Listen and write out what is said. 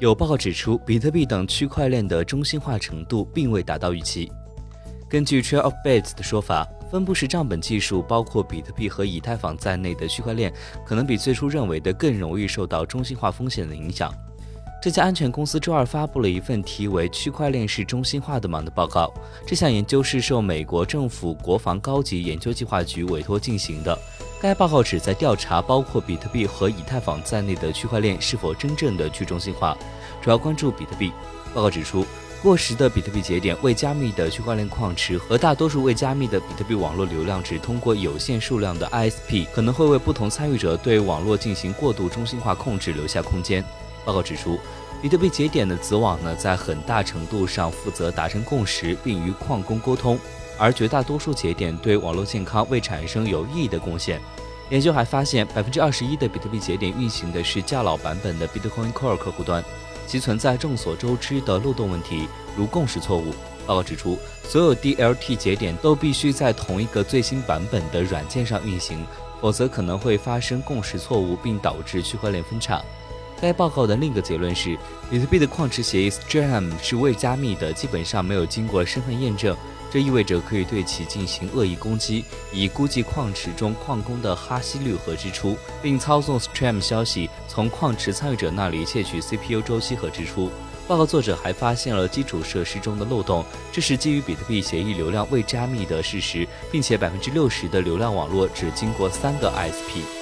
有报告指出，比特币等区块链的中心化程度并未达到预期。根据 Trail of Bits 的说法，分布式账本技术包括比特币和以太坊在内的区块链，可能比最初认为的更容易受到中心化风险的影响。这家安全公司周二发布了一份题为《区块链是中心化的吗》的报告。这项研究是受美国政府国防高级研究计划局委托进行的。该报告旨在调查包括比特币和以太坊在内的区块链是否真正的去中心化，主要关注比特币。报告指出，过时的比特币节点、未加密的区块链矿池和大多数未加密的比特币网络流量只通过有限数量的 ISP，可能会为不同参与者对网络进行过度中心化控制留下空间。报告指出，比特币节点的子网呢，在很大程度上负责达成共识，并与矿工沟通，而绝大多数节点对网络健康未产生有意义的贡献。研究还发现，百分之二十一的比特币节点运行的是较老版本的 Bitcoin Core 客户端，其存在众所周知的漏洞问题，如共识错误。报告指出，所有 DLT 节点都必须在同一个最新版本的软件上运行，否则可能会发生共识错误，并导致区块链分叉。该报告的另一个结论是，比特币的矿池协议 Stream 是未加密的，基本上没有经过身份验证，这意味着可以对其进行恶意攻击，以估计矿池中矿工的哈希率和支出，并操纵 Stream 消息从矿池参与者那里窃取 CPU 周期和支出。报告作者还发现了基础设施中的漏洞，这是基于比特币协议流量未加密的事实，并且百分之六十的流量网络只经过三个 ISP。